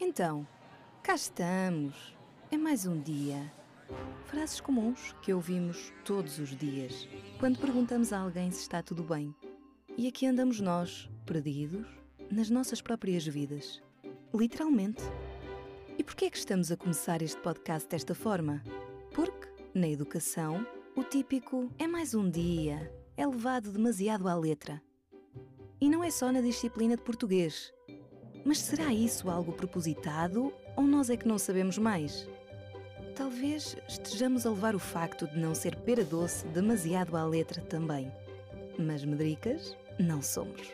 Então, cá estamos. É mais um dia. Frases comuns que ouvimos todos os dias quando perguntamos a alguém se está tudo bem. E aqui andamos nós, perdidos, nas nossas próprias vidas. Literalmente. E porquê é que estamos a começar este podcast desta forma? Porque, na educação, o típico é mais um dia é levado demasiado à letra. E não é só na disciplina de português. Mas será isso algo propositado ou nós é que não sabemos mais? Talvez estejamos a levar o facto de não ser pera doce demasiado à letra também. Mas medricas não somos.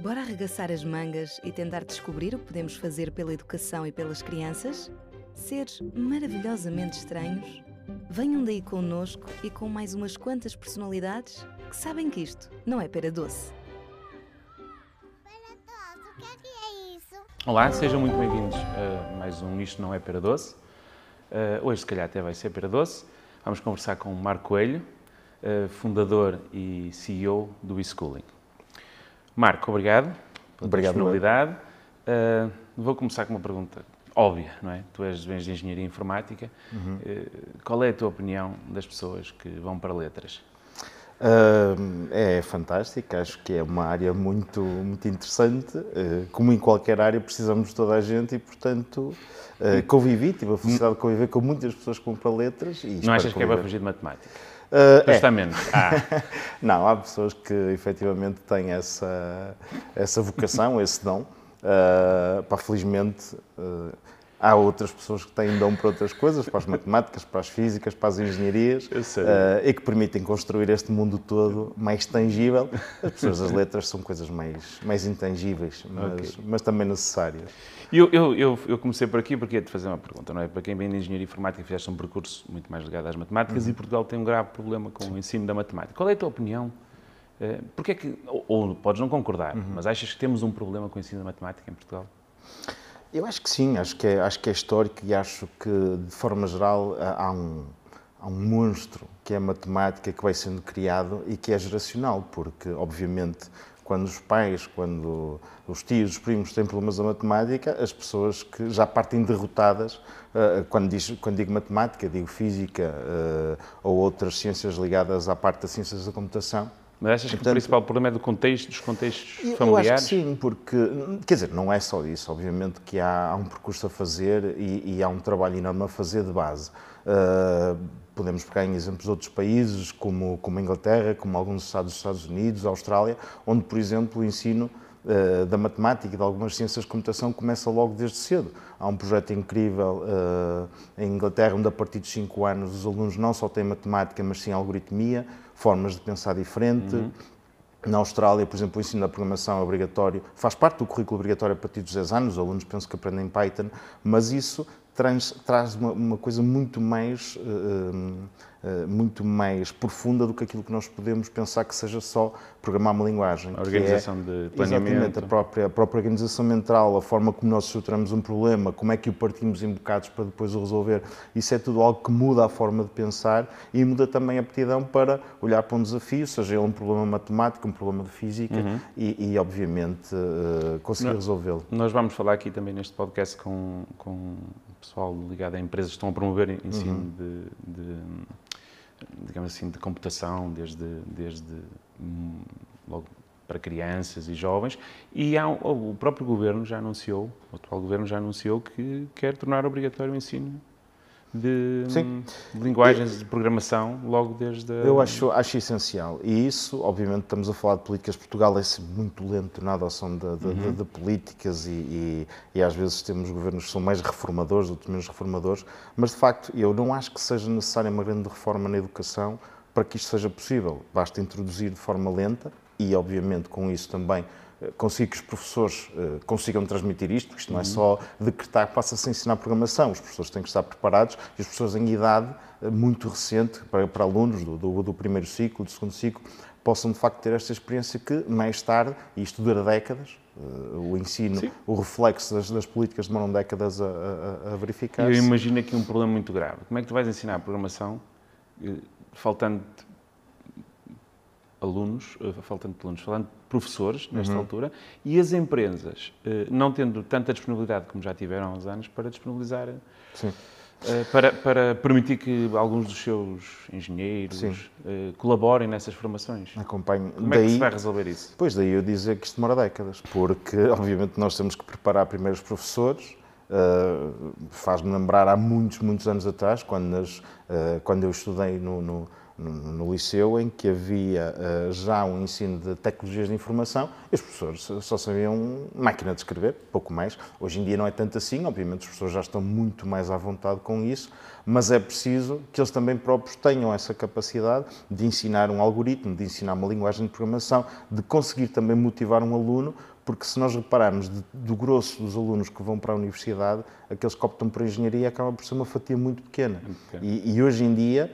Bora arregaçar as mangas e tentar descobrir o que podemos fazer pela educação e pelas crianças? Seres maravilhosamente estranhos? Venham daí connosco e com mais umas quantas personalidades que sabem que isto não é pera doce. Olá, sejam muito bem-vindos a mais um Isto Não é Pera Doce. Uh, hoje, se calhar, até vai ser Pera Doce. Vamos conversar com o Marco Coelho, uh, fundador e CEO do eSchooling. Marco, obrigado pela Obrigado, disponibilidade. Uh, vou começar com uma pergunta óbvia, não é? Tu és, vens de Engenharia Informática. Uh, qual é a tua opinião das pessoas que vão para letras? Uh, é fantástico, acho que é uma área muito, muito interessante. Uh, como em qualquer área, precisamos de toda a gente e, portanto, uh, convivi, tive a felicidade de conviver com muitas pessoas vão para letras. E Não achas que é para conviver. fugir de matemática? Uh, é. Justamente. Ah, Não, há pessoas que efetivamente têm essa, essa vocação, esse dom. Uh, pá, felizmente, há outras pessoas que têm dom para outras coisas, para as matemáticas, para as físicas, para as engenharias, uh, e que permitem construir este mundo todo mais tangível. As pessoas das letras são coisas mais, mais intangíveis, mas, mas também necessárias. Eu, eu, eu, eu comecei por aqui porque ia te fazer uma pergunta, não é? Para quem vem de engenharia informática, fizeste um percurso muito mais ligado às matemáticas e Portugal tem um grave problema com o ensino da matemática. Qual é a tua opinião? Eh, Porque é que, ou, ou podes não concordar, mas achas que temos um problema com o ensino da matemática em Portugal? Eu acho que sim, acho que é, acho que é histórico e acho que, de forma geral, há um, há um monstro que é a matemática que vai sendo criado e que é geracional, porque, obviamente, quando os pais, quando os tios, os primos têm problemas da matemática, as pessoas que já partem derrotadas, eh, quando, diz, quando digo matemática, digo física eh, ou outras ciências ligadas à parte das ciências da computação, Mas achas que o Portanto- principal problema é do contexto, dos contextos eu- familiares? Eu acho que sim, porque, quer dizer, não é só isso. Obviamente que há, há um percurso a fazer e, e há um trabalho enorme a fazer de base. Uh, podemos pegar em exemplos de outros países, como, como a Inglaterra, como alguns estados dos Estados Unidos, Austrália, onde, por exemplo, o ensino uh, da matemática e de algumas ciências de computação começa logo desde cedo. Há um projeto incrível uh, em Inglaterra, onde a partir dos 5 anos os alunos não só têm matemática, mas sim algoritmia, formas de pensar diferente. Na Austrália, por exemplo, o ensino da programação é obrigatório, faz parte do currículo obrigatório a partir dos 10 anos, os alunos pensam que aprendem Python, mas isso traz, traz uma, uma coisa muito mais, eh, eh, muito mais profunda do que aquilo que nós podemos pensar que seja só programar uma linguagem. A que organização é, de Exatamente, planeamento. a própria, a própria organização mental, a forma como nós estruturamos um problema, como é que o partimos em bocados para depois o resolver, isso é tudo algo que muda a forma de pensar e muda também a aptidão para olhar para um desafio, seja ele um problema matemático, um problema de física Uhum. e, e, obviamente, eh, conseguir resolvê-lo. Nós vamos falar aqui também neste podcast com, com pessoal ligado a empresas que estão a promover ensino de, de, digamos assim, de computação, desde, desde hum, logo para crianças e jovens, e há, o próprio governo já anunciou, o atual governo já anunciou que quer tornar obrigatório o ensino de, Sim. de linguagens de programação logo desde a... Eu acho, acho essencial. E isso, obviamente, estamos a falar de políticas. Portugal é sempre muito lento na adoção de, de- de- de políticas e, e- e às vezes temos governos que são mais reformadores, outros menos reformadores. Mas, de facto, eu não acho que seja necessária uma grande reforma na educação para que isto seja possível. Basta introduzir de forma lenta e, obviamente, com isso também eh, conseguir que os professores eh, consigam transmitir isto, porque isto não é só decretar que passa-se a ensinar programação, os professores têm que estar preparados e os professores em idade eh, muito recente, para, para alunos do, do, do primeiro ciclo, do segundo ciclo, possam de facto ter esta experiência que mais tarde, e isto dura décadas, o ensino, Sim. o reflexo das, das políticas demoram décadas a, a, a Eu verificar-se. imagino aqui um problema muito grave. Como é que tu vais ensinar a programação faltando alunos, uh, falando de alunos, falando de professores nesta altura, e as empresas, uh, não tendo tanta disponibilidade como já tiveram há uns anos, para disponibilizar, Sim. uh, para, para permitir que alguns dos seus engenheiros Sim. colaborem nessas formações. Acompanho. Como é que daí, se vai resolver isso? Pois daí eu dizer que isto demora décadas, porque obviamente nós temos que preparar primeiro os professores. Uh, Faz-me lembrar há muitos, muitos anos atrás, quando, nas, uh, quando eu estudei no, no, no, no liceu, em que havia uh, já um ensino de tecnologias de informação e os professores só sabiam máquina de escrever, pouco mais. Hoje em dia não é tanto assim, obviamente os professores já estão muito mais à vontade com isso, mas é preciso que eles também próprios tenham essa capacidade de ensinar um algoritmo, de ensinar uma linguagem de programação, de conseguir também motivar um aluno, porque se nós repararmos de, do grosso dos alunos que vão para a universidade, aqueles que optam por engenharia acaba por ser uma fatia muito pequena. pequena. E, e hoje em dia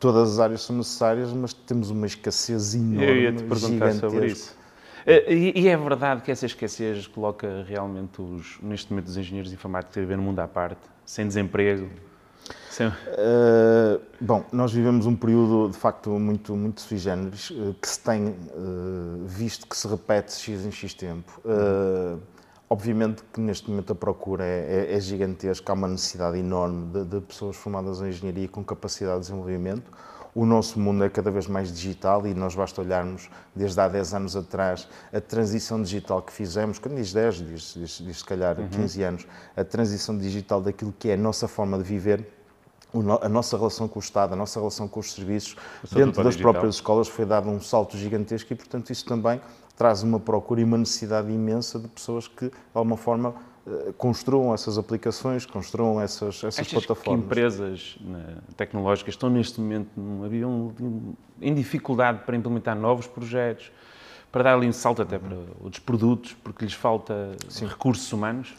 todas as áreas são necessárias, mas temos uma escassez enorme, Eu ia te perguntar sobre isso. Uh, E, e é verdade que essa escassez coloca realmente, os, neste momento, os engenheiros informáticos a viver num mundo à parte, sem desemprego? Sem... Uh, bom, nós vivemos um período de facto muito, muito sui generis, uh, que se tem uh, visto que se repete X em X tempo. Obviamente que neste momento a procura é, é, é gigantesca, há uma necessidade enorme de, de, pessoas formadas em engenharia com capacidade de desenvolvimento. O nosso mundo é cada vez mais digital e nós basta olharmos desde há 10 anos atrás a transição digital que fizemos, quando diz 10, diz, diz, diz se calhar uhum. 15 anos, a transição digital daquilo que é a nossa forma de viver a nossa relação com o Estado, a nossa relação com os serviços, dentro das digital. próprias escolas, foi dado um salto gigantesco e, portanto, isso também traz uma procura e uma necessidade imensa de pessoas que, de alguma forma, construam essas aplicações, construam essas, essas Achas plataformas. que empresas né, tecnológicas estão neste momento num, em dificuldade para implementar novos projetos, para dar ali um salto até para outros produtos, porque lhes falta Sim. recursos humanos?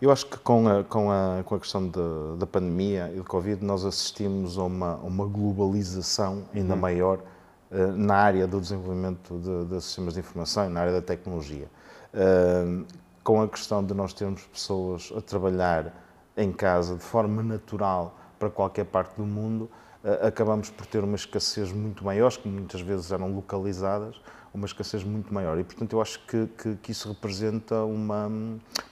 Eu acho que com a, com a, com a questão de, da pandemia e do Covid, nós assistimos a uma, uma globalização ainda uhum. maior na área do desenvolvimento de, de, sistemas de informação e na área da tecnologia. Uh, com a questão de nós termos pessoas a trabalhar em casa de forma natural para qualquer parte do mundo, uh, acabamos por ter uma escassez muito maior, que muitas vezes eram localizadas, uma escassez muito maior. E, portanto, eu acho que, que, que, isso representa uma,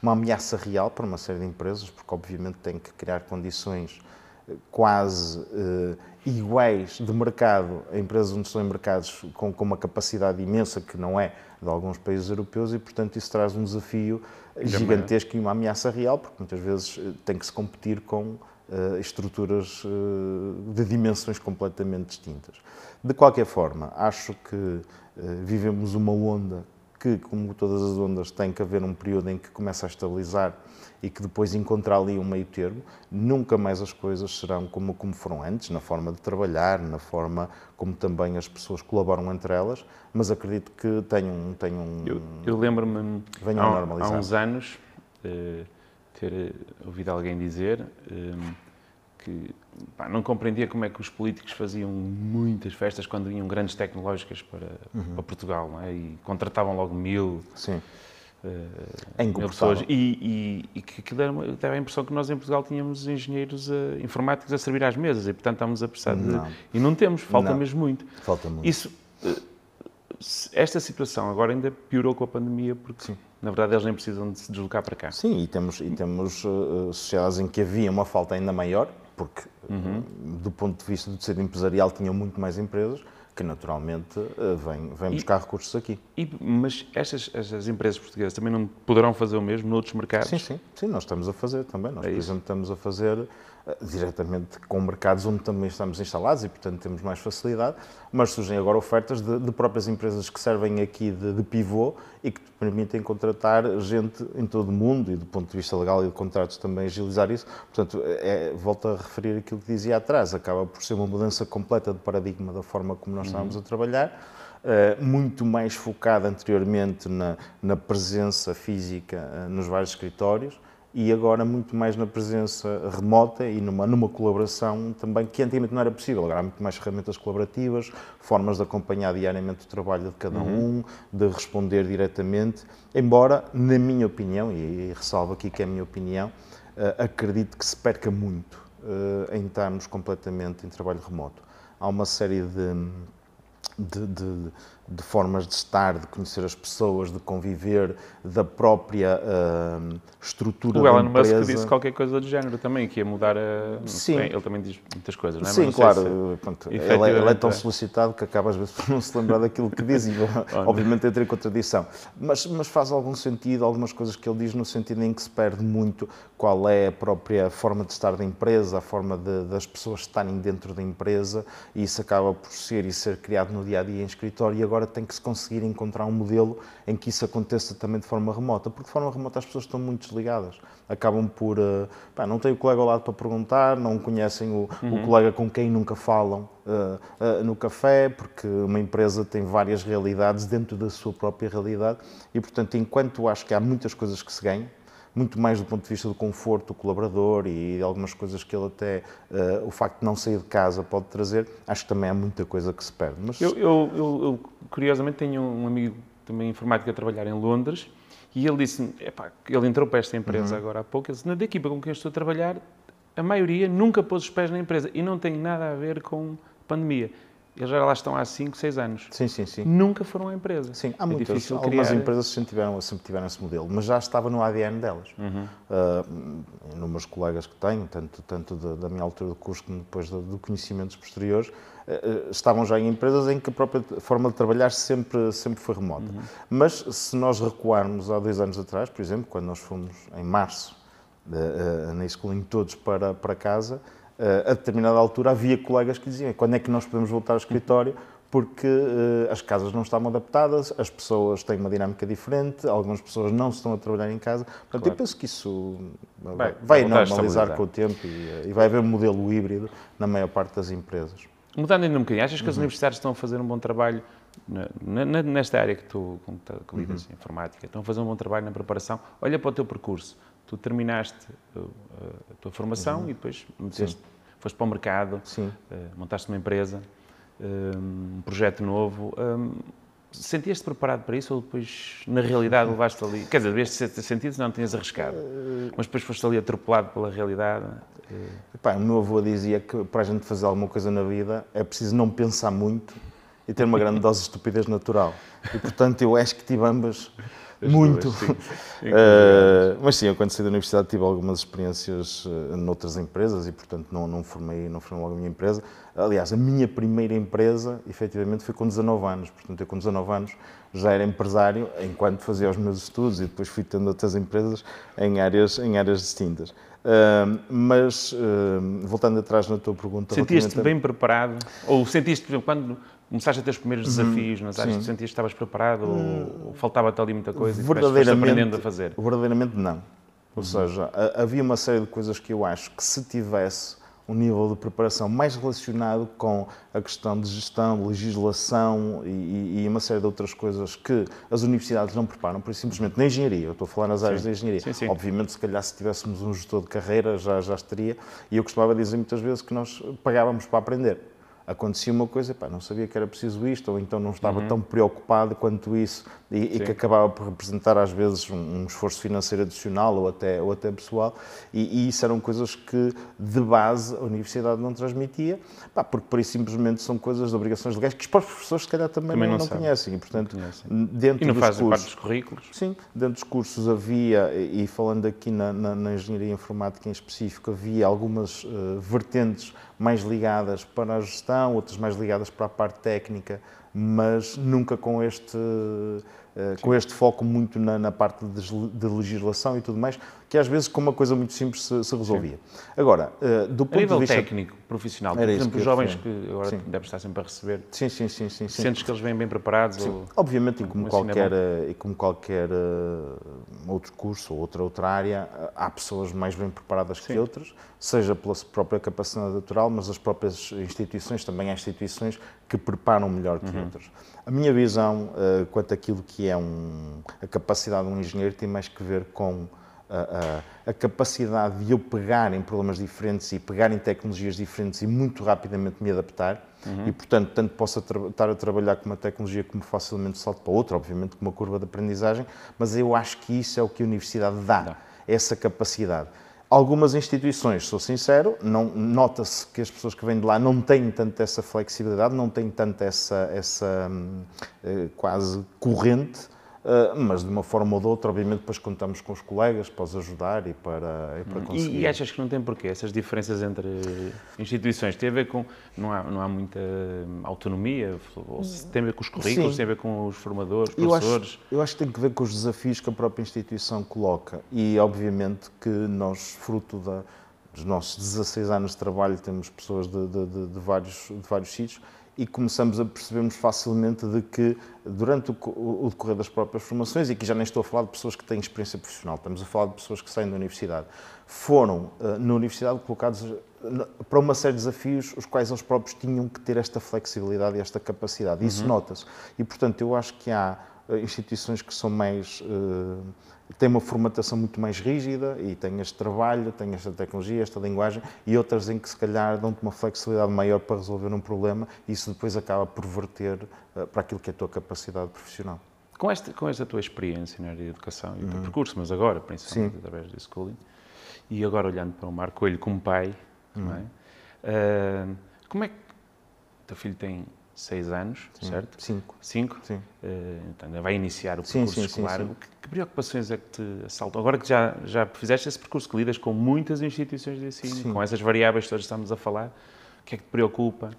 uma ameaça real para uma série de empresas, porque, obviamente, tem que criar condições quase iguais de mercado a empresas onde estão em mercados com, com, uma capacidade imensa que não é de alguns países europeus e, portanto, isso traz um desafio gigantesco e uma ameaça real, porque muitas vezes tem que se competir com uh, estruturas uh, de dimensões completamente distintas. De qualquer forma, acho que vivemos uma onda que, como todas as ondas, tem que haver um período em que começa a estabilizar e que depois encontrar ali um meio termo. Nunca mais as coisas serão como, como foram antes, na forma de trabalhar, na forma como também as pessoas colaboram entre elas, mas acredito que tenham. tenham eu, eu lembro-me, há, há, uns anos, uh, ter ouvido alguém dizer. Uh, que pá, não compreendia como é que os políticos faziam muitas festas quando vinham grandes tecnológicas para, uhum. para Portugal, é? E contratavam logo mil, Sim. Uh, mil pessoas. E, e, e que aquilo era, dava a impressão que nós em Portugal tínhamos engenheiros uh, informáticos a servir às mesas e, portanto, estávamos a precisar de... Não. E não temos, falta não. mesmo muito. Falta muito. Isso, uh, esta situação agora ainda piorou com a pandemia, porque Sim. na verdade eles nem precisam de se deslocar para cá. Sim, e temos, e temos uh, sociedades em que havia uma falta ainda maior, porque uhum. do ponto de vista do tecido empresarial tinham muito mais empresas que naturalmente uh, vêm, vêm buscar recursos aqui. E, mas estas, estas empresas portuguesas também não poderão fazer o mesmo noutros mercados? Sim, sim, sim nós estamos a fazer também. Nós, É por exemplo, estamos a fazer uh, diretamente com mercados onde também estamos instalados e, portanto, temos mais facilidade, mas surgem agora ofertas de, de próprias empresas que servem aqui de, de pivô e que te permitem contratar gente em todo o mundo e, do ponto de vista legal e de contratos, também agilizar isso. Portanto, é, volto a referir aquilo que dizia atrás, acaba por ser uma mudança completa de paradigma da forma como nós estávamos a trabalhar. Uh, muito mais focada anteriormente na, na presença física uh, nos vários escritórios e agora muito mais na presença remota e numa, numa colaboração também que antigamente não era possível. Agora há muito mais ferramentas colaborativas, formas de acompanhar diariamente o trabalho de cada um, de responder diretamente. Embora, na minha opinião, e, e ressalvo aqui que é a minha opinião, uh, acredito que se perca muito uh, em estarmos completamente em trabalho remoto. Há uma série de de, de, de, formas de estar, de conhecer as pessoas, de conviver, da própria uh, estrutura o da Elon empresa. Musk disse qualquer coisa do género também, que ia mudar a... Sim. Bem, ele também diz muitas coisas, não é? Sim, não claro. se- pronto, ele, é, ele é tão é. solicitado que acaba às vezes por não se lembrar daquilo que diz e obviamente entra em contradição. Mas, mas faz algum sentido, algumas coisas que ele diz no sentido em que se perde muito qual é a própria forma de estar da empresa, a forma de- das pessoas estarem dentro da empresa e isso acaba por ser e ser criado no dia a dia em escritório e agora tem que se conseguir encontrar um modelo em que isso aconteça também de forma remota, porque de forma remota as pessoas estão muito desligadas. Acabam por. eh, pá, não têm o colega ao lado para perguntar, não conhecem o, o colega com quem nunca falam eh, eh, no café, porque uma empresa tem várias realidades dentro da sua própria realidade e, portanto, enquanto acho que há muitas coisas que se ganham, muito mais do ponto de vista do conforto do colaborador e de algumas coisas que ele até, eh, o facto de não sair de casa pode trazer, acho que também há muita coisa que se perde. Mas, Eu, eu- eu- curiosamente, tenho um amigo também informático a trabalhar em Londres e ele disse-me, epá, ele entrou para esta empresa Uhum. agora há pouco, ele disse, na equipa com quem eu estou a trabalhar, a maioria nunca pôs os pés na empresa e não tem nada a ver com pandemia. Eles já lá estão há 5, 6 anos. sim, sim, sim. Nunca foram à empresa. Sim, há é muitas. difícil Algumas criar- empresas sempre tiveram, sempre tiveram esse modelo, mas já estava no ADN delas. Uhum. Uh, colegas que tenho, tanto, tanto da, da minha altura do curso como depois do, do conhecimentos posteriores, uh, estavam já em empresas em que a própria forma de trabalhar sempre, sempre foi remota. Uhum. Mas se nós recuarmos há dois anos atrás, por exemplo, quando nós fomos em março uh, na Schooling todos para, para casa, a determinada altura havia colegas que diziam quando é que nós podemos voltar ao escritório porque uh, as casas não estavam adaptadas, as pessoas têm uma dinâmica diferente, algumas pessoas não estão a trabalhar em casa. Portanto, Claro. eu penso que isso vai, Vai- vai normalizar com o tempo e, e vai haver um modelo híbrido na maior parte das empresas. Mudando ainda um bocadinho, achas Uhum. que as universidades estão a fazer um bom trabalho na- na- nesta área que tu que que lidas, Uhum. informática, estão a fazer um bom trabalho na preparação? Olha para o teu percurso. Tu terminaste uh, a tua formação e depois meteste- foste para o mercado, Uhum. Sim. uh, montaste uma empresa, um projeto novo. Sentias-te preparado para isso ou depois, na realidade, levaste ali... Quer dizer, devias ter sentido, não tinhas arriscado. Eh, Mas depois foste ali atropelado pela realidade. uh, Epá, o meu avô dizia que para a gente fazer alguma coisa na vida é preciso não pensar muito e ter uma grande dose de estupidez natural. E portanto eu acho que tive ambas As muito. duas, sim. Eh, mas sim, eu quando saí da universidade tive algumas experiências eh, noutras empresas e portanto não, não, formei, não formei logo a minha empresa. Aliás, a minha primeira empresa efetivamente foi com 19 anos. Portanto, eu com 19 anos já era empresário enquanto fazia os meus estudos e depois fui tendo outras empresas em áreas, em áreas distintas. Mas, eh, voltando atrás na tua pergunta... Sentiste-te relativamente bem preparado? Ou sentiste, por exemplo, quando começaste a ter os primeiros desafios nas áreas, Uhum. sim. sentiste que estavas preparado ou, ou faltava-te ali muita coisa e foste aprendendo a fazer? Verdadeiramente não. Ou seja, ha- havia uma série de coisas que eu acho que se tivesse um nível de preparação mais relacionado com a questão de gestão, legislação e, e- uma série de outras coisas que as universidades não preparam, por isso simplesmente na engenharia, eu estou a falar nas áreas da engenharia. Sim, sim. Obviamente, se calhar se tivéssemos um gestor de carreira já, já estaria, e eu costumava dizer muitas vezes que nós pagávamos para aprender. Acontecia uma coisa, pá, não sabia que era preciso isto, ou então não estava tão preocupado quanto isso, e, e que acabava por representar às vezes um, um esforço financeiro adicional ou até, ou até pessoal, e, e isso eram coisas que de base a universidade não transmitia, pá, porque por isso simplesmente são coisas de obrigações legais que os próprios professores se calhar também, Também não, não não conhecem, e portanto, conhecem. dentro E não dos fazem parte cursos... dos currículos? Sim, dentro dos cursos havia, e e falando aqui na, na- na engenharia informática em específico, havia algumas eh, vertentes mais ligadas para a gestão, outras mais ligadas para a parte técnica, mas nunca com este, eh, com este foco muito na, na parte de, de legislação e tudo mais, que às vezes com uma coisa muito simples se, se resolvia. Agora, eh, do A ponto de vista... técnico, profissional, por exemplo, os jovens que agora Sim. devem estar sempre a receber, Sim, sim, sim, sim. sim. sentes que eles vêm bem preparados? Ou... Obviamente, e como é qualquer, eh, e como qualquer eh, outro curso ou outra, outra área, há pessoas mais bem preparadas que Sim. outras, seja pela própria capacidade natural, mas as próprias instituições, também há instituições que preparam melhor que outras. A minha visão eh, quanto àquilo que é um, a capacidade de um engenheiro tem mais que ver com a, a- a capacidade de eu pegar em problemas diferentes e pegar em tecnologias diferentes e muito rapidamente me adaptar. E, portanto, tanto posso estar a trabalhar com uma tecnologia como facilmente salto para outra, obviamente com uma curva de aprendizagem, mas eu acho que isso é o que a universidade dá, essa capacidade. Algumas instituições, sou sincero, não, nota-se que as pessoas que vêm de lá não têm tanto essa flexibilidade, não têm tanto essa, essa hum, eh, quase corrente mas de uma forma ou de outra, obviamente, depois contamos com os colegas para os ajudar e para, e para conseguir. E, e, achas que não tem porquê essas diferenças entre instituições? Tem a ver com. Não há, não há muita autonomia? Ou tem a ver com os currículos? Sim. Tem a ver com os formadores, professores? Eu acho, eu acho que tem que ver com os desafios que a própria instituição coloca. E, obviamente, que nós, fruto da, dos nossos 16 anos de trabalho, temos pessoas de, de, de, de vários, de vários sítios e começamos a percebermos facilmente de que durante o, o, decorrer das próprias formações, e aqui já nem estou a falar de pessoas que têm experiência profissional, estamos a falar de pessoas que saem da universidade, foram uh, na universidade colocados uh, para uma série de desafios os quais eles próprios tinham que ter esta flexibilidade e esta capacidade. Isso uhum. nota-se. E, portanto, eu acho que há uh, instituições que são mais tem uma formatação muito mais rígida e tem este trabalho, tem esta tecnologia, esta linguagem, e outras em que se calhar dão-te uma flexibilidade maior para resolver um problema e isso depois acaba por verter uh, para aquilo que é a tua capacidade profissional. Com esta, com esta tua experiência na área de educação e uhum. percurso, mas agora, principalmente Sim. através do schooling, e agora olhando para o Marco como pai, uhum. é? uh, como é que o teu filho tem seis anos, sim. certo? Cinco. Cinco? Sim. Uh, então vai iniciar o percurso sim, sim, escolar. Que, que, preocupações é que te assaltam? Agora que já, já fizeste esse percurso, que lidas com muitas instituições de ensino, com essas variáveis que todas estamos a falar, o que é que te preocupa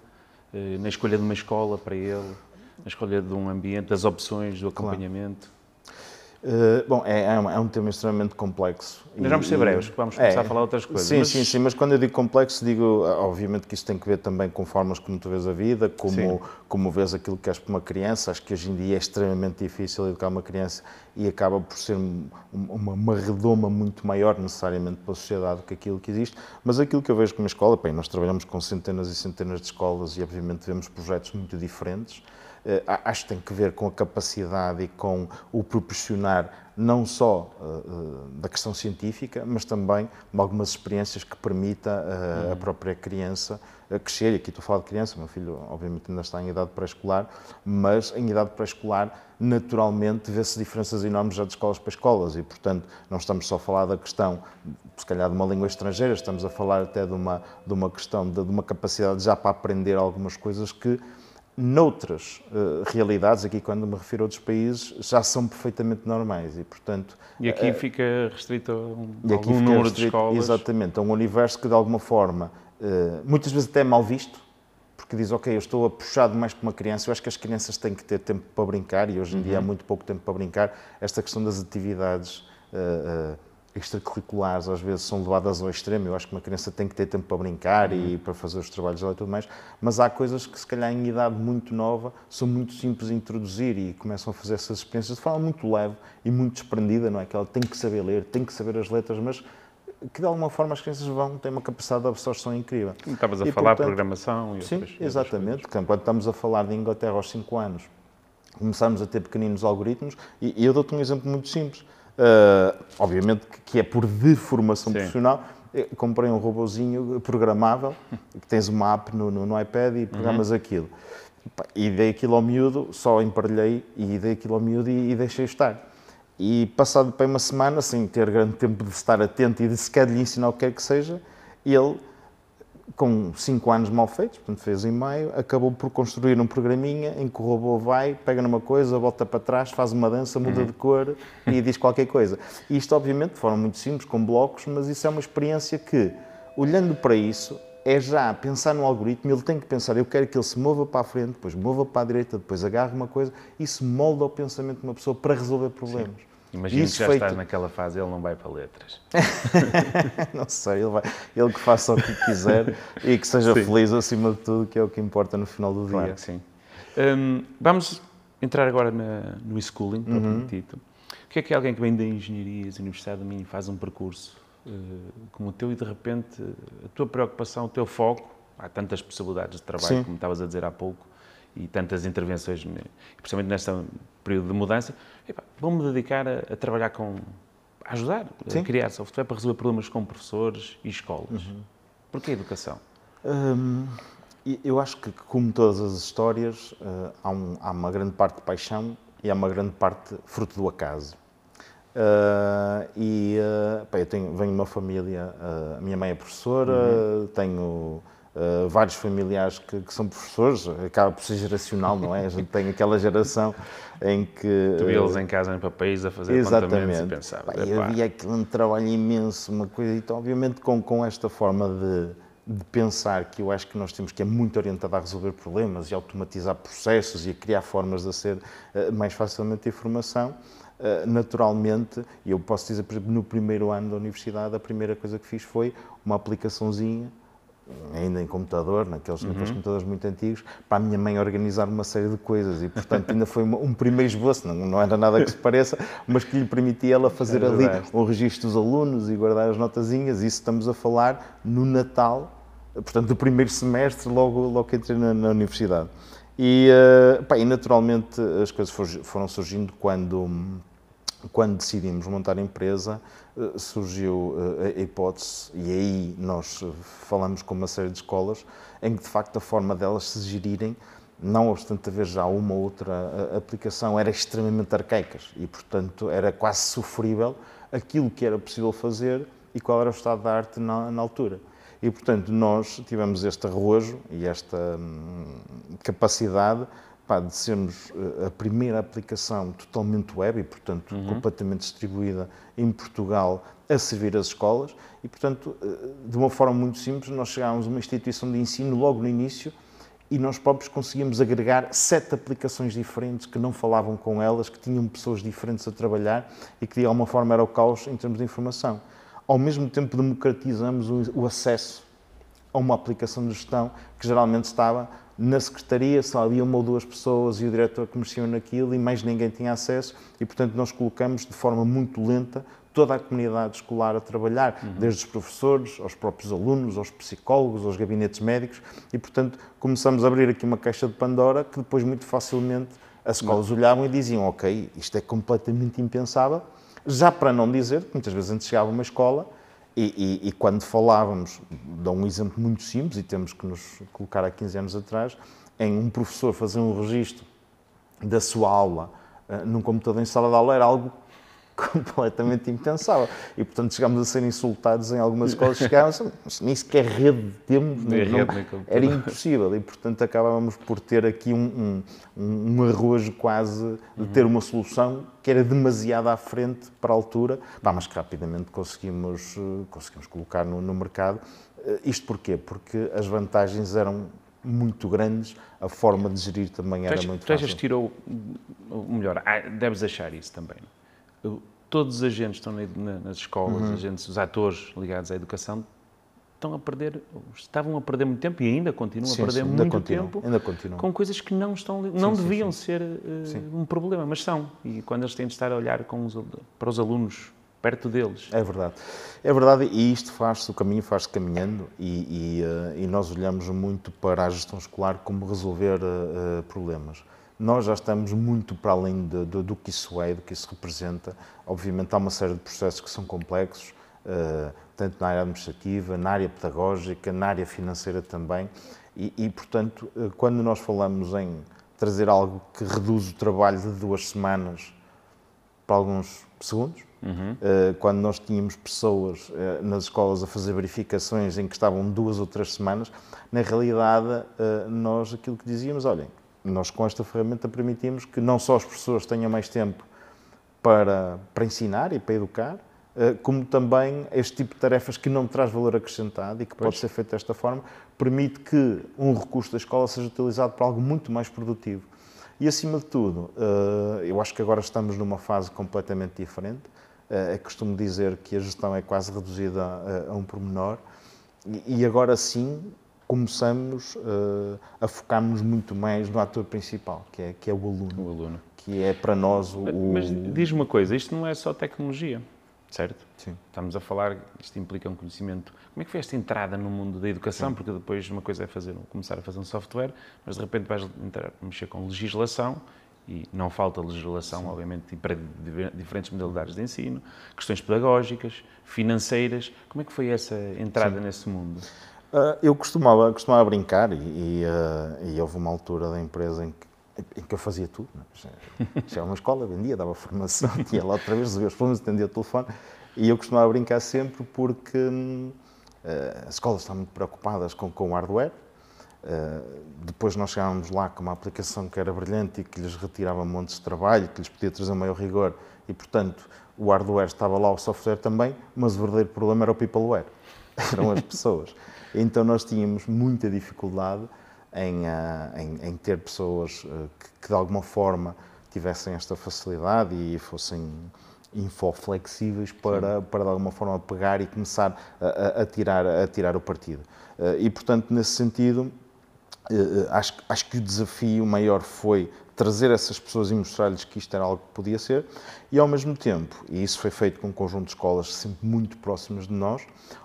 uh, na escolha de uma escola para ele, na escolha de um ambiente, das opções, do acompanhamento? Claro. Uh, bom, é, é, um, é, um, tema extremamente complexo. Mas vamos ser breves, vamos começar é, a falar outras coisas. Sim, mas... sim, sim, mas quando eu digo complexo, digo, obviamente que isso tem que ver também com formas como tu vês a vida, como, como vês aquilo que és para uma criança. Acho que hoje em dia é extremamente difícil educar uma criança e acaba por ser uma, uma redoma muito maior necessariamente pela sociedade do que aquilo que existe. Mas aquilo que eu vejo como escola, bem, nós trabalhamos com centenas e centenas de escolas e obviamente vemos projetos muito diferentes. Eh, acho que tem que ver com a capacidade e com o proporcionar não só uh, da questão científica, mas também de algumas experiências que permita uh, uhum. a própria criança crescer. E aqui estou a falar de criança, meu filho obviamente ainda está em idade pré-escolar, mas em idade pré-escolar naturalmente vê-se diferenças enormes já de escolas para escolas e, portanto, não estamos só a falar da questão, se calhar, de uma língua estrangeira, estamos a falar até de uma, de uma questão de, de uma capacidade já para aprender algumas coisas que noutras uh, realidades, aqui quando me refiro a outros países, já são perfeitamente normais e, portanto... E aqui uh, fica restrito a um, algum número restrito, de escolas? Exatamente, a um universo que de alguma forma, uh, muitas vezes até é mal visto, porque diz, ok, eu estou a puxar demais para uma criança, eu acho que as crianças têm que ter tempo para brincar e hoje em uhum. dia há muito pouco tempo para brincar, esta questão das atividades extracurriculares às vezes são levadas ao extremo. Eu acho que uma criança tem que ter tempo para brincar uhum. e para fazer os trabalhos dela e tudo mais, mas há coisas que, se calhar, em idade muito nova, são muito simples de introduzir e começam a fazer essas experiências de forma muito leve e muito desprendida, não é? Que ela tem que saber ler, tem que saber as letras, mas que de alguma forma as crianças vão ter uma capacidade de absorção incrível. Estavas a e, falar de programação e Sim, exatamente. Quando estamos a falar de Inglaterra aos 5 anos, começamos a ter pequeninos algoritmos e, e eu dou-te um exemplo muito simples Uh, obviamente que é por deformação Sim. profissional. Eu comprei um robozinho programável, que tens uma app no, no, no iPad e programas uhum. aquilo. E dei aquilo ao miúdo, só emparelhei e dei aquilo ao miúdo e, e deixei estar. E passado para uma semana, sem ter grande tempo de estar atento e de sequer lhe ensinar o que quer que seja, ele com 5 anos mal feitos, portanto fez em meio, acabou por construir um programinha em que o robô vai, pega numa coisa, volta para trás, faz uma dança, muda uhum. de cor e diz qualquer coisa. E isto, obviamente, de forma muito simples, com blocos, mas isso é uma experiência que, olhando para isso, é já pensar no algoritmo, ele tem que pensar, eu quero que ele se mova para a frente, depois mova para a direita, depois agarre uma coisa, isso molda o pensamento de uma pessoa para resolver problemas. Sim. Imagino que já feito... estás naquela fase, ele não vai para letras. não sei, ele, vai, ele que faça o que quiser e que seja sim. feliz acima de tudo, que é o que importa no final do claro dia. sim. Um, vamos entrar agora na, no schooling, uhum. dito. O que é que alguém que vem da engenharia, da Universidade do Minho, faz um percurso uh, como o teu e de repente a tua preocupação, o teu foco, há tantas possibilidades de trabalho, sim. como estavas a dizer há pouco, e tantas intervenções, principalmente neste período de mudança, vou-me dedicar a, a, trabalhar com. a ajudar, Sim. a criar software para resolver problemas com professores e escolas. Uhum. Porquê educação? Hum, eu acho que, como todas as histórias, uh, há, um, há, uma grande parte de paixão e há uma grande parte fruto do acaso. Uh, e uh, pá, eu tenho, venho de uma família, uh, a minha mãe é professora, uhum. tenho vários familiares que, que, são professores, acaba por ser geracional, não é? A gente tem aquela geração em que. Tu eles em casa em papéis a fazer exatamente. e pensava. Pá, e havia aquele um trabalho imenso, uma coisa, então, obviamente, com, com esta forma de, de pensar que eu acho que nós temos que é muito orientada a resolver problemas e automatizar processos e a criar formas de ser mais facilmente informação eh, naturalmente, eu posso dizer, por exemplo, no primeiro ano da universidade, a primeira coisa que fiz foi uma aplicaçãozinha, ainda em computador, naqueles, uhum. naqueles computadores muito antigos, para a minha mãe organizar uma série de coisas. E, portanto, ainda foi uma, um primeiro esboço, não, não, era nada que se pareça, mas que lhe permitia ela fazer ali um registro dos alunos e guardar as notazinhas. Isso estamos a falar no Natal, portanto, do primeiro semestre, logo, logo que entrei na, na universidade. E, uh, pá, e, naturalmente as coisas foram surgindo quando quando decidimos montar a empresa, eh, surgiu eh, a hipótese, e aí nós eh, falamos com uma série de escolas, em que de facto a forma delas se gerirem, não obstante haver já uma ou outra aplicação, era extremamente arcaicas e, portanto, era quase sofrível aquilo que era possível fazer e qual era o estado da arte na, na altura. E, portanto, nós tivemos este arrojo e esta hum, capacidade pá, de sermos eh, a primeira aplicação totalmente web e, portanto, uhum. completamente distribuída em Portugal a servir as escolas e, portanto, eh, de uma forma muito simples, nós chegámos a uma instituição de ensino logo no início e nós próprios conseguimos agregar sete aplicações diferentes que não falavam com elas, que tinham pessoas diferentes a trabalhar e que de alguma forma era o caos em termos de informação. Ao mesmo tempo democratizamos o acesso a uma aplicação de gestão que geralmente estava na secretaria só havia uma ou duas pessoas e o diretor que mexiam naquilo e mais ninguém tinha acesso e, portanto, nós colocamos de forma muito lenta toda a comunidade escolar a trabalhar, uhum. desde os professores, aos próprios alunos, aos psicólogos, aos gabinetes médicos e, portanto, começamos a abrir aqui uma caixa de Pandora que depois muito facilmente as escolas olhavam e diziam, ok, isto é completamente impensável, já para não dizer que muitas vezes antes chegava uma escola e, e, e, quando falávamos, dou um exemplo muito simples e temos que nos colocar há 15 anos atrás, em um professor fazer um registro da sua aula uh, num computador em sala de aula era algo completamente impensável. E, portanto, chegámos a ser insultados em algumas escolas, chegámos, nem sequer rede temos, não, rede, era impossível. E, portanto, acabávamos por ter aqui um, um, um arrojo quase de ter uma solução que era demasiado à frente para a altura, bah, mas que rapidamente conseguimos, eh, conseguimos colocar no, no mercado. Eh, isto porquê? Porque as vantagens eram muito grandes, a forma de gerir também era muito fácil. Tu tirou, melhor, ah, deves achar isso também, todos os agentes estão nas escolas, uhum. agentes, os atores ligados à educação, estão a perder, estavam a perder muito tempo e ainda continuam sim, a perder sim, muito continuam, tempo ainda continuam. com coisas que não estão, não sim, deviam ser uh, um problema, mas são. E quando eles têm de estar a olhar os, para os alunos perto deles. É verdade. É verdade, e isto faz-se, o caminho faz-se caminhando, e, e, uh, e, nós olhamos muito para a gestão escolar como resolver uh, problemas nós já estamos muito para além de, de, do que isso é, do que isso representa. Obviamente, há uma série de processos que são complexos, uh, tanto na área administrativa, na área pedagógica, na área financeira também. E, e, portanto, uh, quando nós falamos em trazer algo que reduz o trabalho de duas semanas para alguns segundos, uhum. uh, quando nós tínhamos pessoas nas escolas a fazer verificações em que estavam duas ou três semanas, na realidade, nós aquilo que dizíamos, olhem, nós com esta ferramenta permitimos que não só as pessoas tenham mais tempo para, para ensinar e para educar, eh, como também este tipo de tarefas que não traz valor acrescentado e que pois. pode ser feito desta forma, permite que um recurso da escola seja utilizado para algo muito mais produtivo. E, acima de tudo, eh, eu acho que agora estamos numa fase completamente diferente. É costumo dizer que a gestão é quase reduzida a um pormenor e agora sim começamos uh, a focar-nos muito mais no ator principal, que é, que é o aluno. O aluno. Que é para nós o. Mas, mas diz-me uma coisa, isto não é só tecnologia, certo? Sim. Estamos a falar, isto implica um conhecimento. Como é que foi esta entrada no mundo da educação? Sim. Porque depois uma coisa é fazer, começar a fazer um software, mas de repente vais entrar, mexer com legislação e não falta legislação, Sim. obviamente, para diferentes modalidades de ensino, questões pedagógicas, financeiras. Como é que foi essa entrada Sim. nesse mundo? Uh, eu costumava, costumava brincar e, e, uh, e, houve uma altura da empresa em que em que eu fazia tudo. Não é? Uma escola, vendia, dava formação, tinha lá outra vez resolver os problemas, atendia o telefone. E eu costumava brincar sempre porque hum, uh, as escolas estão muito preocupadas com, com o hardware. Uh, depois nós chegávamos lá com uma aplicação que era brilhante e que lhes retirava montes de trabalho, que lhes podia trazer maior rigor e, portanto, o hardware estava lá, o software também, mas o verdadeiro problema era o peopleware, eram as pessoas. Então nós tínhamos muita dificuldade em, uh, em, em ter pessoas uh, que, que, de alguma forma tivessem esta facilidade e fossem infoflexíveis para, para de alguma forma pegar e começar a, a, tirar, a tirar o partido. Uh, e portanto, nesse sentido, acho, acho que o desafio maior foi trazer essas pessoas e mostrar-lhes que isto era algo que podia ser, e ao mesmo tempo, e isso foi feito com um conjunto de escolas sempre muito próximas de nós,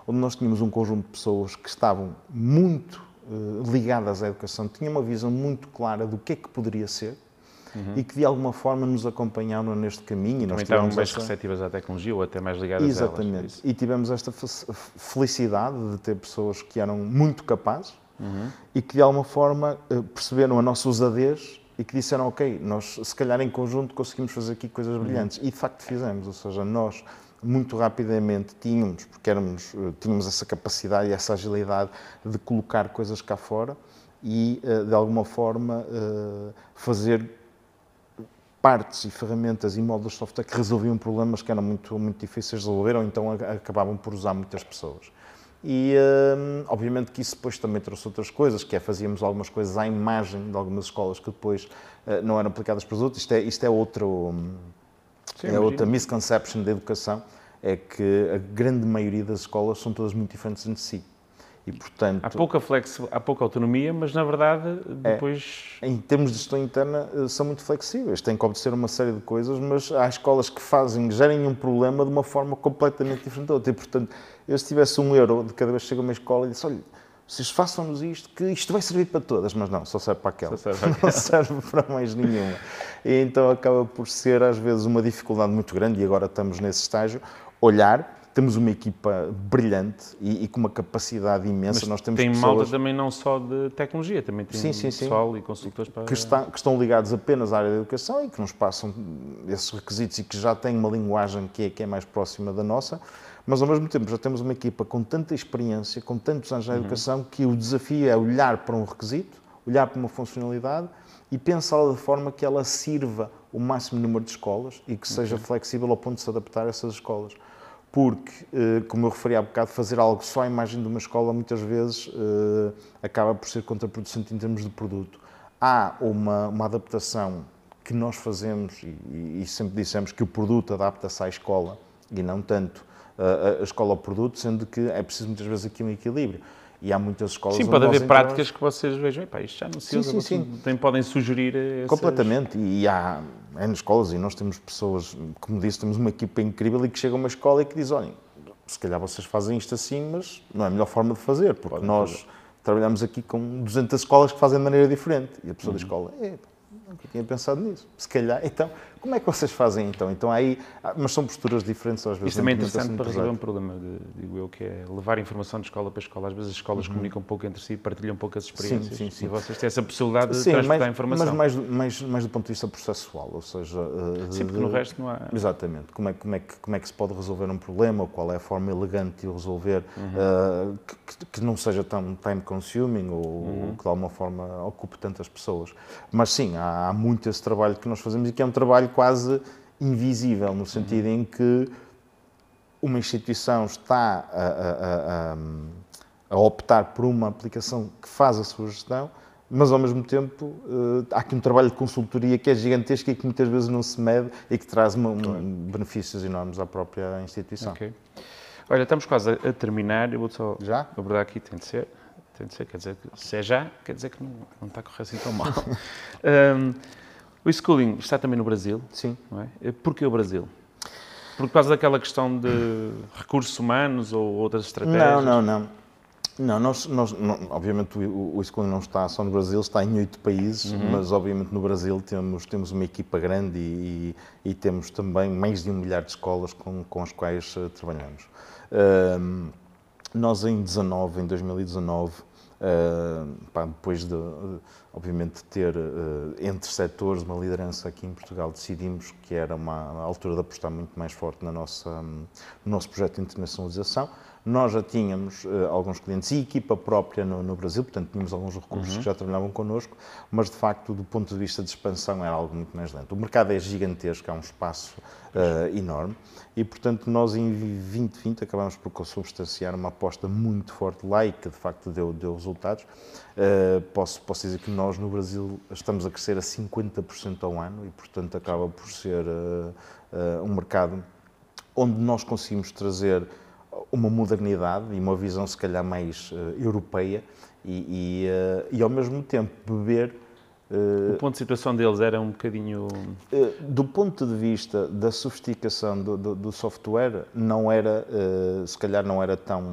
onde nós tínhamos um conjunto de pessoas que estavam muito uh, ligadas à educação, tinham uma visão muito clara do que é que poderia ser, Uhum. e que de alguma forma nos acompanharam neste caminho. E nós estavam mais esta... receptivas à tecnologia ou até mais ligadas Exatamente. a elas. E tivemos esta felicidade de ter pessoas que eram muito capazes uhum. e que de alguma forma eh, perceberam a nossa ousadez e que disseram, ok, nós se calhar em conjunto conseguimos fazer aqui coisas brilhantes. E de facto fizemos, ou seja, nós muito rapidamente tínhamos, porque éramos, eh, tínhamos essa capacidade e essa agilidade de colocar coisas cá fora e eh, de alguma forma eh, fazer partes e ferramentas e módulos de software que resolviam problemas que eram muito, muito difíceis de resolver ou então acabavam por usar muitas pessoas. E, hum, obviamente, que isso depois também trouxe outras coisas, que é fazíamos algumas coisas à imagem de algumas escolas que depois uh, não eram aplicadas para os outros. Isto é, isto é, outro, um, Sim, é outra misconception da educação, é que a grande maioria das escolas são todas muito diferentes entre si. E, portanto, há, pouca flex, há pouca autonomia, mas na verdade é, depois. É, em termos de gestão interna, eh, são muito flexíveis, têm que obedecer uma série de coisas, mas há escolas que fazem, gerem um problema de uma forma completamente diferente da outra. E, portanto, eu se tivesse um euro de cada vez que chego a uma escola e disse: olha, vocês façam-nos isto, que isto vai servir para todas, mas não, só serve para aquela, serve para não serve para mais nenhuma. E então acaba por ser, às vezes, uma dificuldade muito grande, e agora estamos nesse estágio, olhar temos uma equipa brilhante e, e com uma capacidade imensa. Mas Nós temos tem pessoas... malta também não só de tecnologia, também tem sim, sim, pessoal sim. e consultores para... Que, está, que, estão ligados apenas à área da educação e que nos passam esses requisitos e que já têm uma linguagem que é, que é mais próxima da nossa, mas ao mesmo tempo já temos uma equipa com tanta experiência, com tantos anos na uhum. educação, que o desafio é olhar para um requisito, olhar para uma funcionalidade e pensá-la de forma que ela sirva o máximo número de escolas e que seja uhum. flexível ao ponto de se adaptar a essas escolas porque, eh, como eu referi há bocado, fazer algo só à imagem de uma escola muitas vezes eh, acaba por ser contraproducente em termos de produto. Há uma, uma adaptação que nós fazemos e, e, sempre dissemos que o produto adapta-se à escola e não tanto a, a escola ao produto, sendo que é preciso muitas vezes aqui um equilíbrio. E há muitas escolas. Sim, pode haver práticas que vocês vejam, Epá, isto já não se usa, sim, sim, sim. podem sugerir. Essas... Completamente. E há é nas escolas e nós temos pessoas, como disse, temos uma equipa incrível e que chega a uma escola e que diz: olhem, se calhar vocês fazem isto assim, mas não é a melhor forma de fazer, porque Pode nós fazer. trabalhamos aqui com 200 escolas que fazem de maneira diferente. E a pessoa uhum. da escola, é, nunca tinha pensado nisso. Se calhar, então, como é que vocês fazem então? Então aí, ah, mas são posturas diferentes às vezes. Isto também é interessante para resolver um problema, de, digo eu, que é levar informação de escola para escola. Às vezes as escolas uhum. comunicam um pouco entre si, e partilham um pouco as experiências. Sim, sim, sim. E vocês têm essa possibilidade de sim, transportar mais, informação. Mas mais, mais, mais do ponto de vista processual, ou seja... Uh, sim, porque no resto não há... Exatamente. Como é, como, é que, como é que se pode resolver um problema, qual é a forma elegante de o resolver, uhum. uh, que, que, não seja tão time consuming ou, uhum. que de alguma forma ocupe tantas pessoas. Mas sim, há, há muito esse trabalho que nós fazemos e que é um trabalho quase invisível, no sentido em que uma instituição está a, a, a, a, optar por uma aplicação que faz a sua gestão, mas ao mesmo tempo uh, há aqui um trabalho de consultoria que é gigantesco e que muitas vezes não se mede e que traz uma, um, benefícios enormes à própria instituição. Okay. Olha, estamos quase a, terminar, eu vou só já? abordar aqui, tem de ser, tem de ser, quer dizer, se é já, quer dizer que não, não está a correr assim tão mal. um, O schooling está também no Brasil. Sim. Não é? Porquê o Brasil? Por causa daquela questão de recursos humanos ou outras estratégias? Não, não, não. Não, nós, nós não, obviamente o, o schooling não está só no Brasil, está em oito países, uhum. mas obviamente no Brasil temos, temos uma equipa grande e, e, e, temos também mais de um milhar de escolas com, com as quais uh, trabalhamos. Um, Nós em 19, em 2019, uh, pá, depois de, obviamente, ter uh, entre setores uma liderança aqui em Portugal, decidimos que era uma, altura de apostar muito mais forte na nossa, um, no nosso projeto de internacionalização. Nós já tínhamos uh, alguns clientes e equipa própria no, no, Brasil, portanto tínhamos alguns recursos uhum. que já trabalhavam connosco, mas de facto, do ponto de vista de expansão, era algo muito mais lento. O mercado é gigantesco, há um espaço uh, enorme e, portanto, nós em 2020 acabamos por consubstanciar uma aposta muito forte lá e que de facto deu, deu resultados. Uh, posso, posso dizer que nós no Brasil estamos a crescer a 50% ao ano e, portanto, acaba por ser um mercado onde nós conseguimos trazer uma modernidade e uma visão se calhar mais uh, europeia e, e, uh, e, ao mesmo tempo beber... Uh, o ponto de situação deles era um bocadinho... do ponto de vista da sofisticação do, do, do software, não era, se calhar não era tão...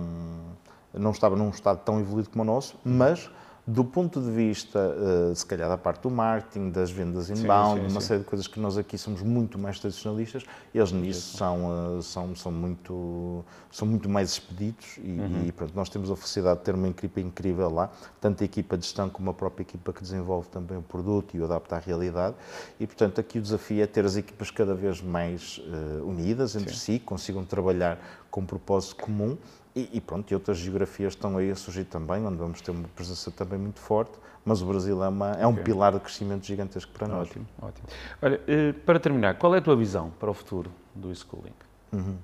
não estava num estado tão evoluído como o nosso, mas do ponto de vista, uh, se calhar, da parte do marketing, das vendas inbound, sim, sim, uma sim. série de coisas que nós aqui somos muito mais tradicionalistas, eles nisso são, uh, são, são, muito, são muito mais expeditos e, uhum. e, pronto, nós temos a felicidade de ter uma equipa incrível lá, tanto a equipa de gestão como a própria equipa que desenvolve também o produto e o adapta à realidade e, portanto, aqui o desafio é ter as equipas cada vez mais uh, unidas entre si, consigam trabalhar com um propósito comum e, e, pronto, e outras geografias estão aí a surgir também, onde vamos ter uma presença também muito forte, mas o Brasil é, uma, é um okay. pilar de crescimento gigantesco para nós. Ótimo, ótimo. Olha, eh, para terminar, qual é a tua visão para o futuro do e-schooling? Uhum.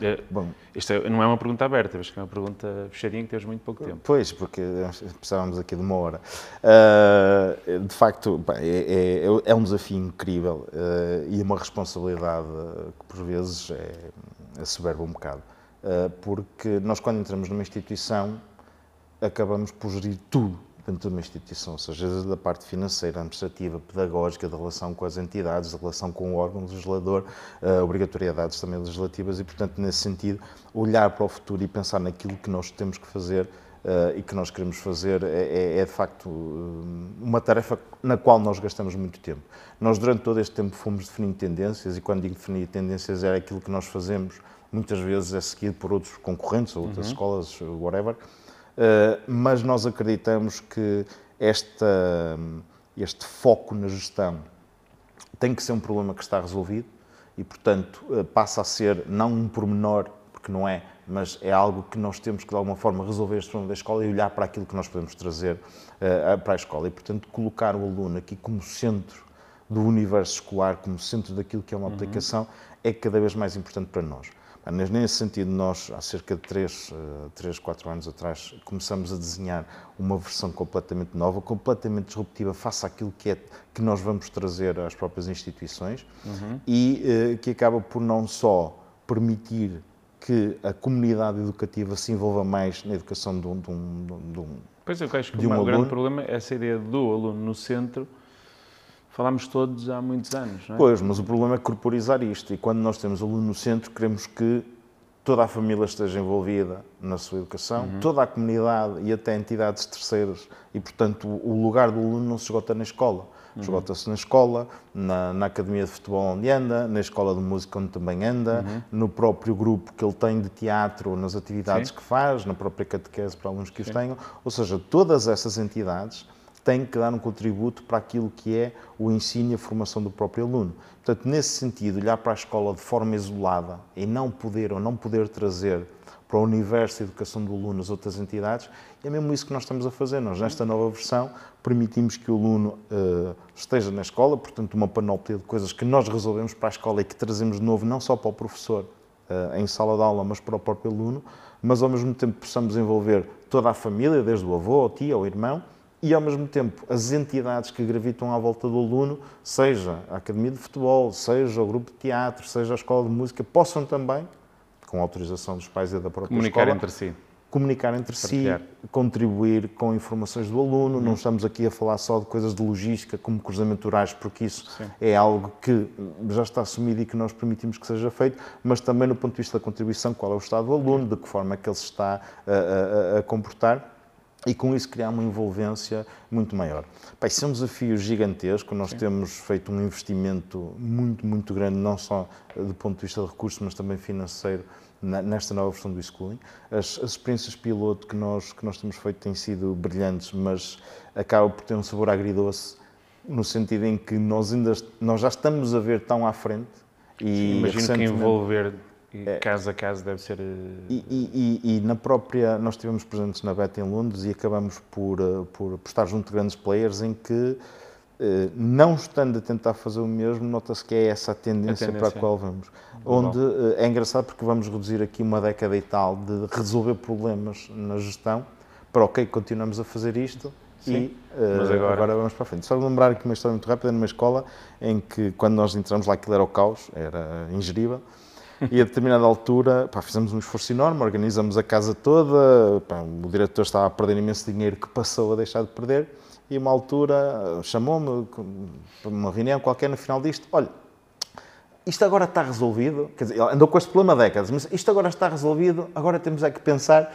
É, Bom, isto é, não é uma pergunta aberta, mas é uma pergunta fechadinha que temos muito pouco tempo. Pois, porque precisávamos aqui de uma hora. Uh, de facto, bem, é, é, é, um desafio incrível uh, e uma responsabilidade que por vezes é, é soberba um bocado. Eh, porque nós, quando entramos numa instituição, acabamos por gerir tudo dentro de uma instituição, ou seja, desde a parte financeira, administrativa, pedagógica, da relação com as entidades, da relação com o órgão legislador, uh, obrigatoriedades também legislativas e, portanto, nesse sentido, olhar para o futuro e pensar naquilo que nós temos que fazer uh, e que nós queremos fazer é, é, é de facto uma tarefa na qual nós gastamos muito tempo. Nós, durante todo este tempo, fomos definindo tendências e, quando digo definir tendências, é aquilo que nós fazemos muitas vezes é seguido por outros concorrentes, ou outras uhum. escolas, whatever, uh, mas nós acreditamos que esta, este foco na gestão tem que ser um problema que está resolvido e, portanto, uh, passa a ser não um pormenor, porque não é, mas é algo que nós temos que, de alguma forma, resolver este problema da escola e olhar para aquilo que nós podemos trazer uh, para a escola. E, portanto, colocar o aluno aqui como centro do universo escolar, como centro daquilo que é uma uhum. aplicação, é cada vez mais importante para nós. Nesse sentido, nós, há cerca de 3, 3 4 anos atrás, começamos a desenhar uma versão completamente nova, completamente disruptiva face àquilo que, é, que nós vamos trazer às próprias instituições uhum. e eh, que acaba por não só permitir que a comunidade educativa se envolva mais na educação de um, de um, de um Pois eu acho que um o grande problema é essa ideia do aluno no centro falámos todos há muitos anos, não é? Pois, mas o problema é corporizar isto e quando nós temos aluno no centro, queremos que toda a família esteja envolvida na sua educação, uhum. toda a comunidade e até entidades terceiras e, portanto, o lugar do aluno não se esgota na escola. Uhum. Esgota-se na escola, na, na, academia de futebol onde anda, na escola de música onde também anda, uhum. no próprio grupo que ele tem de teatro, nas atividades Sim. que faz, na própria catequese para alunos que Sim. os tenham. Ou seja, todas essas entidades tem que dar um contributo para aquilo que é o ensino e a formação do próprio aluno. Portanto, nesse sentido, olhar para a escola de forma isolada e não poder ou não poder trazer para o universo da educação do aluno as outras entidades, é mesmo isso que nós estamos a fazer. Nós, nesta nova versão, permitimos que o aluno uh, esteja na escola, portanto, uma panóplia de coisas que nós resolvemos para a escola e que trazemos de novo não só para o professor uh, em sala de aula, mas para o próprio aluno, mas ao mesmo tempo possamos envolver toda a família, desde o avô, ao tio, ao irmão, e, ao mesmo tempo, as entidades que gravitam à volta do aluno, seja a Academia de Futebol, seja o grupo de teatro, seja a escola de música, possam também, com autorização dos pais e da própria comunicar escola, entre si. Comunicar entre Partilhar. si, contribuir com informações do aluno. Uhum. Não estamos aqui a falar só de coisas de logística, como cruzamento horários, porque isso Sim. é algo que já está assumido e que nós permitimos que seja feito, mas também no ponto de vista da contribuição, qual é o estado do aluno, de que forma é que ele se está a, a, a comportar e com isso criar uma envolvência muito maior. Pai, isso é um desafio gigantesco, nós Sim. temos feito um investimento muito, muito grande, não só do ponto de vista de recursos, mas também financeiro, na- nesta nova versão do e-schooling. As, as experiências piloto que nós, que nós temos feito têm sido brilhantes, mas acaba por ter um sabor agridoce, no sentido em que nós, ainda, nós já estamos a ver tão à frente. E Imagino que envolver e caso a caso deve ser. eh, e, e- e- e na própria, nós estivemos presentes na BETA em Londres e acabamos por, eh, por, por estar junto de grandes players em que, eh, não estando a tentar fazer o mesmo, nota-se que é essa a tendência, para a tendência. qual vamos. Global. Onde eh, é engraçado porque vamos reduzir aqui uma década e tal de resolver problemas na gestão para, ok, continuamos a fazer isto Sim, e agora- agora... vamos para a frente. Só lembrar aqui uma história muito rápida numa escola em que, quando nós entramos lá, aquilo era o caos, era ingerível. E a determinada altura, pá, fizemos um esforço enorme, organizamos a casa toda, pá, o diretor estava a perder imenso dinheiro que passou a deixar de perder, e uma altura eh, chamou-me para uma reunião qualquer no final disto, olha, isto agora está resolvido, quer dizer, andou com este problema há décadas, mas isto agora está resolvido, agora temos é que pensar.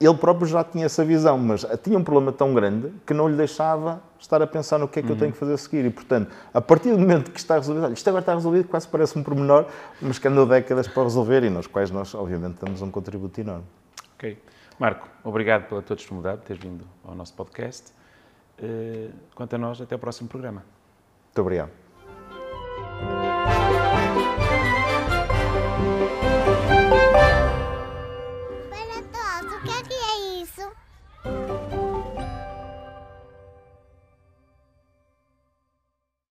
Ele próprio já tinha essa visão, mas tinha um problema tão grande que não lhe deixava estar a pensar no que é que eu tenho que fazer a seguir. E, portanto, a partir do momento que está resolvido, olha, isto agora está resolvido, quase parece um pormenor, mas que andou décadas para resolver e nos quais nós, obviamente, damos um contributo enorme. Ok. Marco, obrigado pela tua disponibilidade, por teres vindo ao nosso podcast. Eh, Quanto a nós, até o próximo programa. Muito obrigado.